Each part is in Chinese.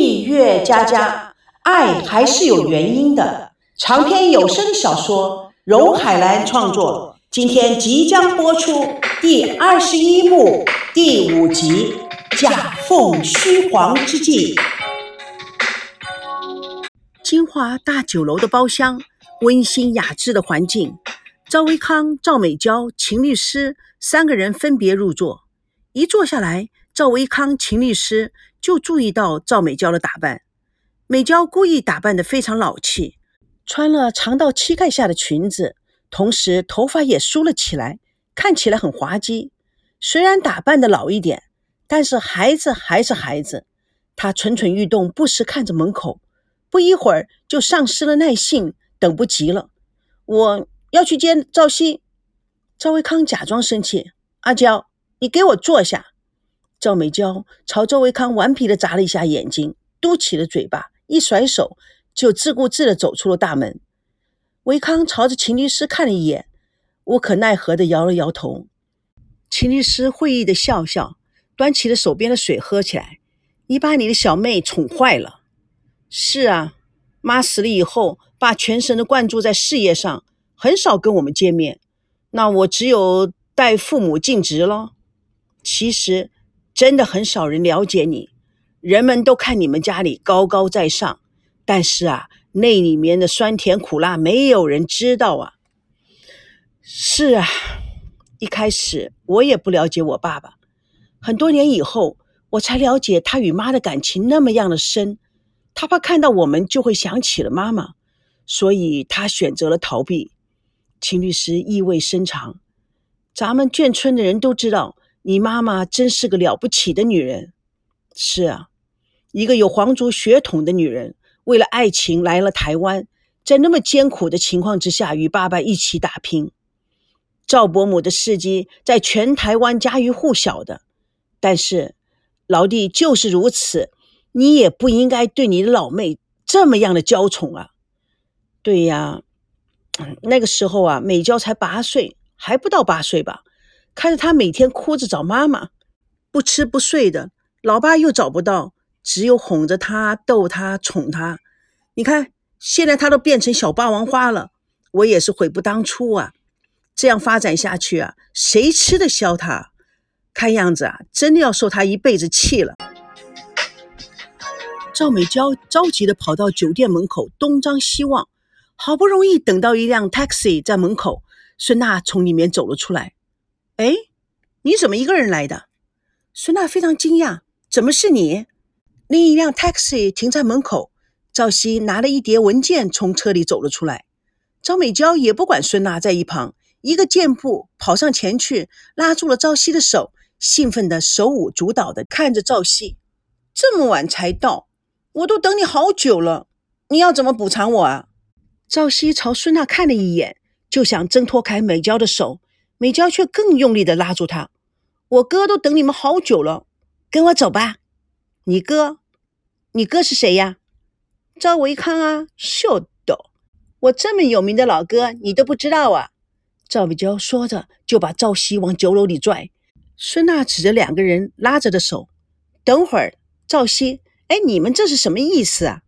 蜜月佳佳，爱还是有原因的。长篇有声小说，荣海兰创作，今天即将播出第二十一幕第五集《假凤虚凰之计》。金华大酒楼的包厢，温馨雅致的环境。赵维康、赵美娇、秦律师三个人分别入座。一坐下来，赵维康、秦律师就注意到赵美娇的打扮。美娇故意打扮得非常老气，穿了长到膝盖下的裙子，同时头发也梳了起来，看起来很滑稽。虽然打扮的老一点，但是孩子还是孩子。她蠢蠢欲动，不时看着门口，不一会儿就丧失了耐性，等不及了。我。要去见赵熙，赵维康假装生气：“阿娇，你给我坐下。”赵美娇朝周维康顽皮的眨了一下眼睛，嘟起了嘴巴，一甩手就自顾自的走出了大门。维康朝着秦律师看了一眼，无可奈何的摇了摇头。秦律师会意的笑笑，端起了手边的水喝起来：“你把你的小妹宠坏了。”“是啊，妈死了以后，爸全神的灌注在事业上。”很少跟我们见面，那我只有代父母尽职了。其实，真的很少人了解你，人们都看你们家里高高在上，但是啊，那里面的酸甜苦辣没有人知道啊。是啊，一开始我也不了解我爸爸，很多年以后我才了解他与妈的感情那么样的深，他怕看到我们就会想起了妈妈，所以他选择了逃避。秦律师意味深长：“咱们眷村的人都知道，你妈妈真是个了不起的女人。是啊，一个有皇族血统的女人，为了爱情来了台湾，在那么艰苦的情况之下，与爸爸一起打拼。赵伯母的事迹在全台湾家喻户晓的。但是，老弟就是如此，你也不应该对你的老妹这么样的娇宠啊。对呀。”那个时候啊，美娇才八岁，还不到八岁吧。看着他每天哭着找妈妈，不吃不睡的，老爸又找不到，只有哄着他、逗他、宠他。你看，现在他都变成小霸王花了，我也是悔不当初啊。这样发展下去啊，谁吃得消他？看样子啊，真的要受他一辈子气了。赵美娇着急的跑到酒店门口，东张西望。好不容易等到一辆 taxi 在门口，孙娜从里面走了出来。哎，你怎么一个人来的？孙娜非常惊讶，怎么是你？另一辆 taxi 停在门口，赵熙拿了一叠文件从车里走了出来。张美娇也不管孙娜在一旁，一个箭步跑上前去，拉住了赵熙的手，兴奋的手舞足蹈的看着赵熙。这么晚才到，我都等你好久了，你要怎么补偿我啊？赵熙朝孙娜看了一眼，就想挣脱开美娇的手，美娇却更用力的拉住他。我哥都等你们好久了，跟我走吧。你哥？你哥是谁呀？赵维康啊，秀逗。我这么有名的老哥，你都不知道啊？赵美娇说着，就把赵熙往酒楼里拽。孙娜指着两个人拉着的手，等会儿，赵熙，哎，你们这是什么意思啊？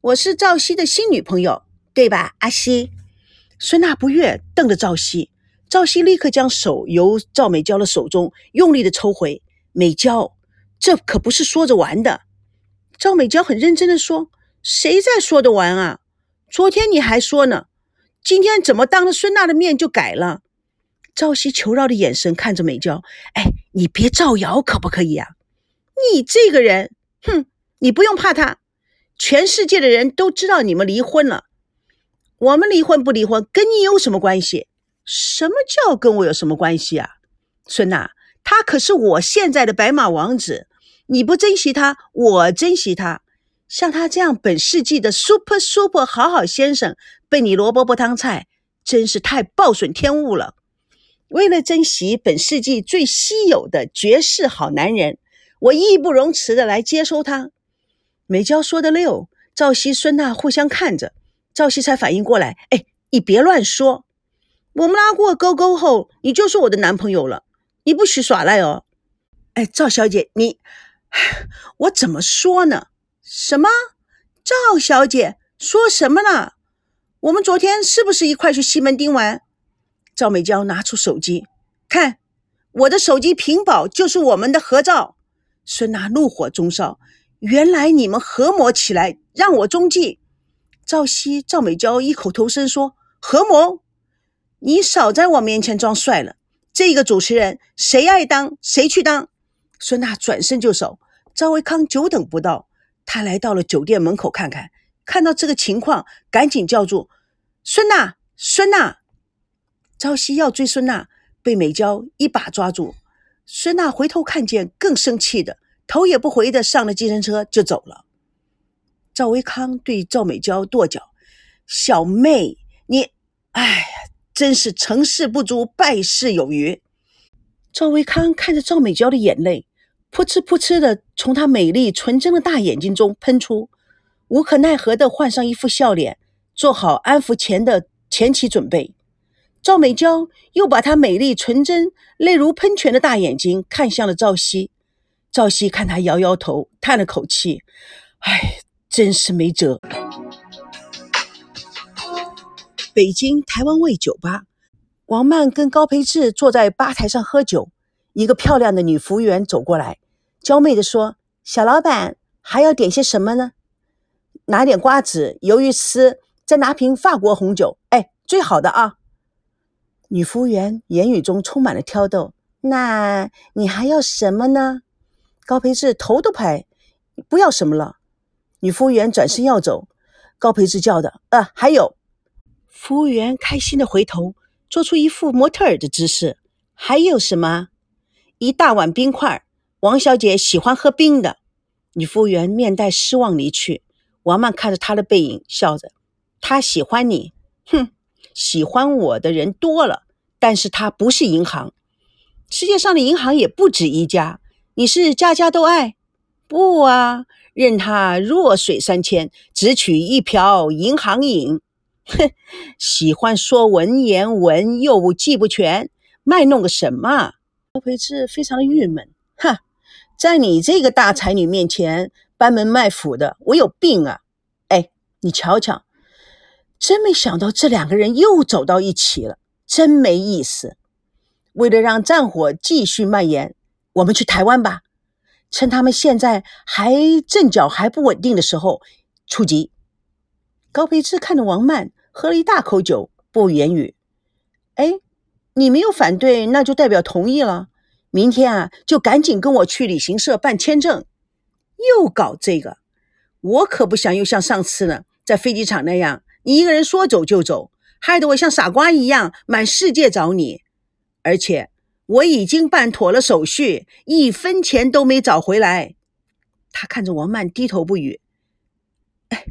我是赵熙的新女朋友。对吧，阿西？孙娜不悦，瞪着赵熙。赵熙立刻将手由赵美娇的手中用力的抽回。美娇，这可不是说着玩的。赵美娇很认真的说：“谁在说着玩啊？昨天你还说呢，今天怎么当着孙娜的面就改了？”赵熙求饶的眼神看着美娇：“哎，你别造谣可不可以啊？你这个人，哼，你不用怕他，全世界的人都知道你们离婚了。”我们离婚不离婚，跟你有什么关系？什么叫跟我有什么关系啊，孙娜？他可是我现在的白马王子，你不珍惜他，我珍惜他。像他这样本世纪的 super super 好好先生，被你萝卜不汤菜，真是太暴损天物了。为了珍惜本世纪最稀有的绝世好男人，我义不容辞的来接收他。美娇说的溜，赵熙、孙娜互相看着。赵熙才反应过来，哎，你别乱说！我们拉过勾勾后，你就是我的男朋友了，你不许耍赖哦！哎，赵小姐，你，我怎么说呢？什么？赵小姐说什么呢？我们昨天是不是一块去西门町玩？赵美娇拿出手机，看我的手机屏保就是我们的合照。孙娜怒火中烧，原来你们合谋起来让我中计。赵熙、赵美娇异口同声说：“合谋？你少在我面前装帅了。这个主持人谁爱当谁去当。”孙娜转身就走。赵维康久等不到，他来到了酒店门口看看，看到这个情况，赶紧叫住孙娜：“孙娜！”朝夕要追孙娜，被美娇一把抓住。孙娜回头看见，更生气的，头也不回的上了计程车就走了。赵维康对赵美娇跺脚：“小妹，你，哎呀，真是成事不足败事有余。”赵维康看着赵美娇的眼泪，噗嗤噗嗤的从她美丽纯真的大眼睛中喷出，无可奈何的换上一副笑脸，做好安抚前的前期准备。赵美娇又把她美丽纯真、泪如喷泉的大眼睛看向了赵熙，赵熙看她摇摇头，叹了口气：“哎。”真是没辙。北京台湾味酒吧，王曼跟高培志坐在吧台上喝酒。一个漂亮的女服务员走过来，娇媚地说：“小老板，还要点些什么呢？拿点瓜子、鱿鱼丝，再拿瓶法国红酒。哎，最好的啊！”女服务员言语中充满了挑逗。那你还要什么呢？高培志头都拍，不要什么了。女服务员转身要走，高培志叫的：“呃，还有。”服务员开心的回头，做出一副模特儿的姿势。还有什么？一大碗冰块。王小姐喜欢喝冰的。女服务员面带失望离去。王曼看着她的背影，笑着：“她喜欢你，哼，喜欢我的人多了，但是她不是银行。世界上的银行也不止一家。你是家家都爱？不啊。”任他弱水三千，只取一瓢银行饮。哼，喜欢说文言文又记不全，卖弄个什么？高培志非常的郁闷。哈，在你这个大才女面前班门卖斧的，我有病啊！哎，你瞧瞧，真没想到这两个人又走到一起了，真没意思。为了让战火继续蔓延，我们去台湾吧。趁他们现在还阵脚还不稳定的时候出击。高培志看着王曼喝了一大口酒，不言语。哎，你没有反对，那就代表同意了。明天啊，就赶紧跟我去旅行社办签证。又搞这个，我可不想又像上次呢，在飞机场那样，你一个人说走就走，害得我像傻瓜一样满世界找你，而且。我已经办妥了手续，一分钱都没找回来。他看着王曼低头不语。哎，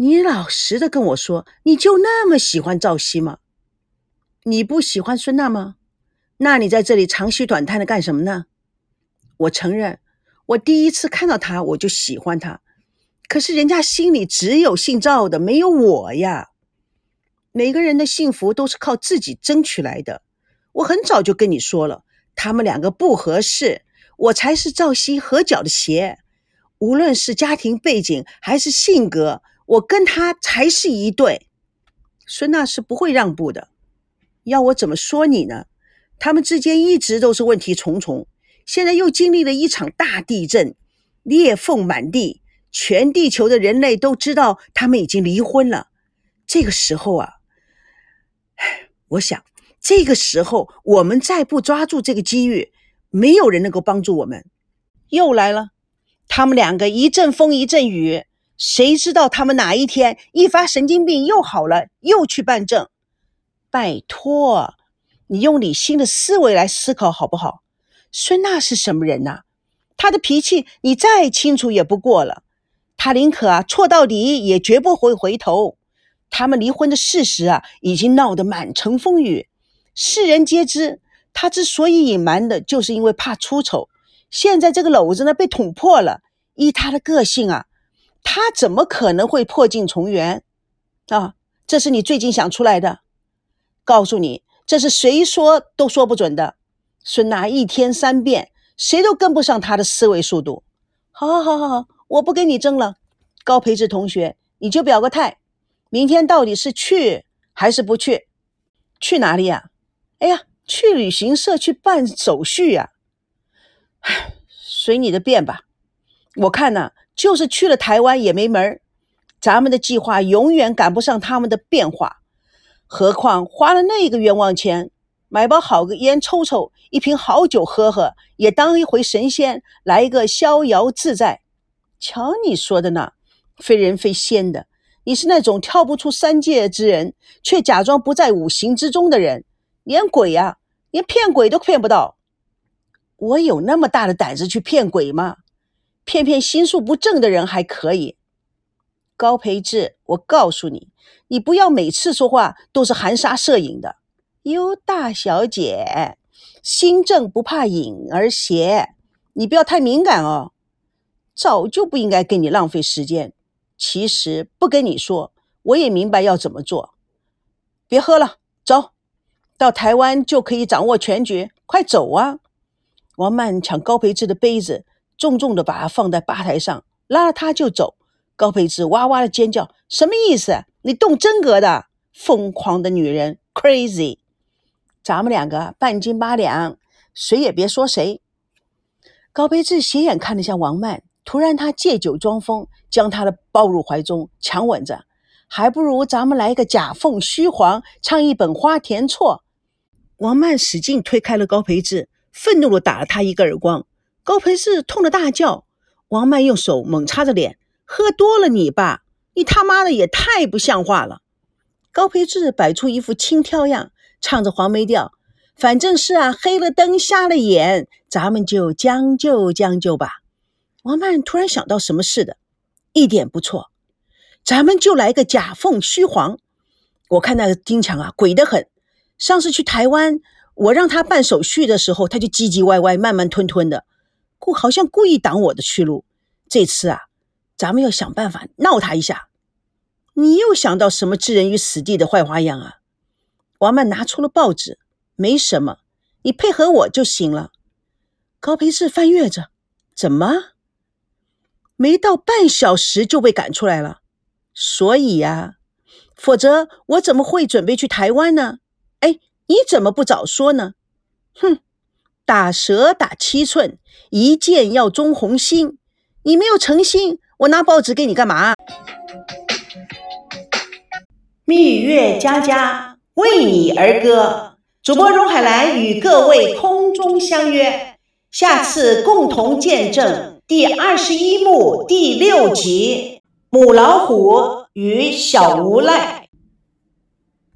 你老实的跟我说，你就那么喜欢赵熙吗？你不喜欢孙娜吗？那你在这里长吁短叹的干什么呢？我承认，我第一次看到他我就喜欢他，可是人家心里只有姓赵的，没有我呀。每个人的幸福都是靠自己争取来的。我很早就跟你说了，他们两个不合适，我才是赵熙合脚的鞋。无论是家庭背景还是性格，我跟他才是一对。孙娜是不会让步的，要我怎么说你呢？他们之间一直都是问题重重，现在又经历了一场大地震，裂缝满地，全地球的人类都知道他们已经离婚了。这个时候啊，我想。这个时候，我们再不抓住这个机遇，没有人能够帮助我们。又来了，他们两个一阵风一阵雨，谁知道他们哪一天一发神经病又好了，又去办证？拜托，你用理性的思维来思考好不好？孙娜是什么人呐？她的脾气你再清楚也不过了，她宁可啊错到底，也绝不会回头。他们离婚的事实啊，已经闹得满城风雨。世人皆知，他之所以隐瞒的，就是因为怕出丑。现在这个篓子呢被捅破了，依他的个性啊，他怎么可能会破镜重圆？啊，这是你最近想出来的？告诉你，这是谁说都说不准的。孙娜一天三变，谁都跟不上他的思维速度。好，好，好，好，好，我不跟你争了。高培志同学，你就表个态，明天到底是去还是不去？去哪里呀？哎呀，去旅行社去办手续呀。唉，随你的便吧。我看呢，就是去了台湾也没门儿。咱们的计划永远赶不上他们的变化。何况花了那个冤枉钱，买包好个烟抽抽，一瓶好酒喝喝，也当一回神仙，来一个逍遥自在。瞧你说的呢，非人非仙的。你是那种跳不出三界之人，却假装不在五行之中的人，连鬼呀，连骗鬼都骗不到。我有那么大的胆子去骗鬼吗？骗骗心术不正的人还可以。高培志，我告诉你，你不要每次说话都是含沙射影的。哟，大小姐，心正不怕影儿斜，你不要太敏感哦。早就不应该跟你浪费时间。其实不跟你说，我也明白要怎么做。别喝了，走到台湾就可以掌握全局。快走啊！王曼抢高培志的杯子，重重的把他放在吧台上，拉了他就走。高培志哇哇的尖叫：“什么意思？你动真格的？疯狂的女人，crazy！咱们两个半斤八两，谁也别说谁。”高培志斜眼看了下王曼。突然，他借酒装疯，将她的抱入怀中，强吻着。还不如咱们来个假凤虚凰，唱一本花田错。王曼使劲推开了高培志，愤怒地打了他一个耳光。高培志痛得大叫。王曼用手猛擦着脸：“喝多了你吧？你他妈的也太不像话了！”高培志摆出一副轻佻样，唱着黄梅调：“反正是啊，黑了灯，瞎了眼，咱们就将就将就吧。”王曼突然想到什么似的，一点不错，咱们就来个假凤虚凰。我看那个丁强啊，鬼得很。上次去台湾，我让他办手续的时候，他就唧唧歪歪、慢慢吞吞的，故好像故意挡我的去路。这次啊，咱们要想办法闹他一下。你又想到什么置人于死地的坏花样啊？王曼拿出了报纸，没什么，你配合我就行了。高培志翻阅着，怎么？没到半小时就被赶出来了，所以呀，否则我怎么会准备去台湾呢？哎，你怎么不早说呢？哼，打蛇打七寸，一箭要中红心。你没有诚心，我拿报纸给你干嘛？蜜月佳佳为你而歌，主播荣海兰与各位空中相约，下次共同见证。第二十一幕第六集：母老虎与小无赖。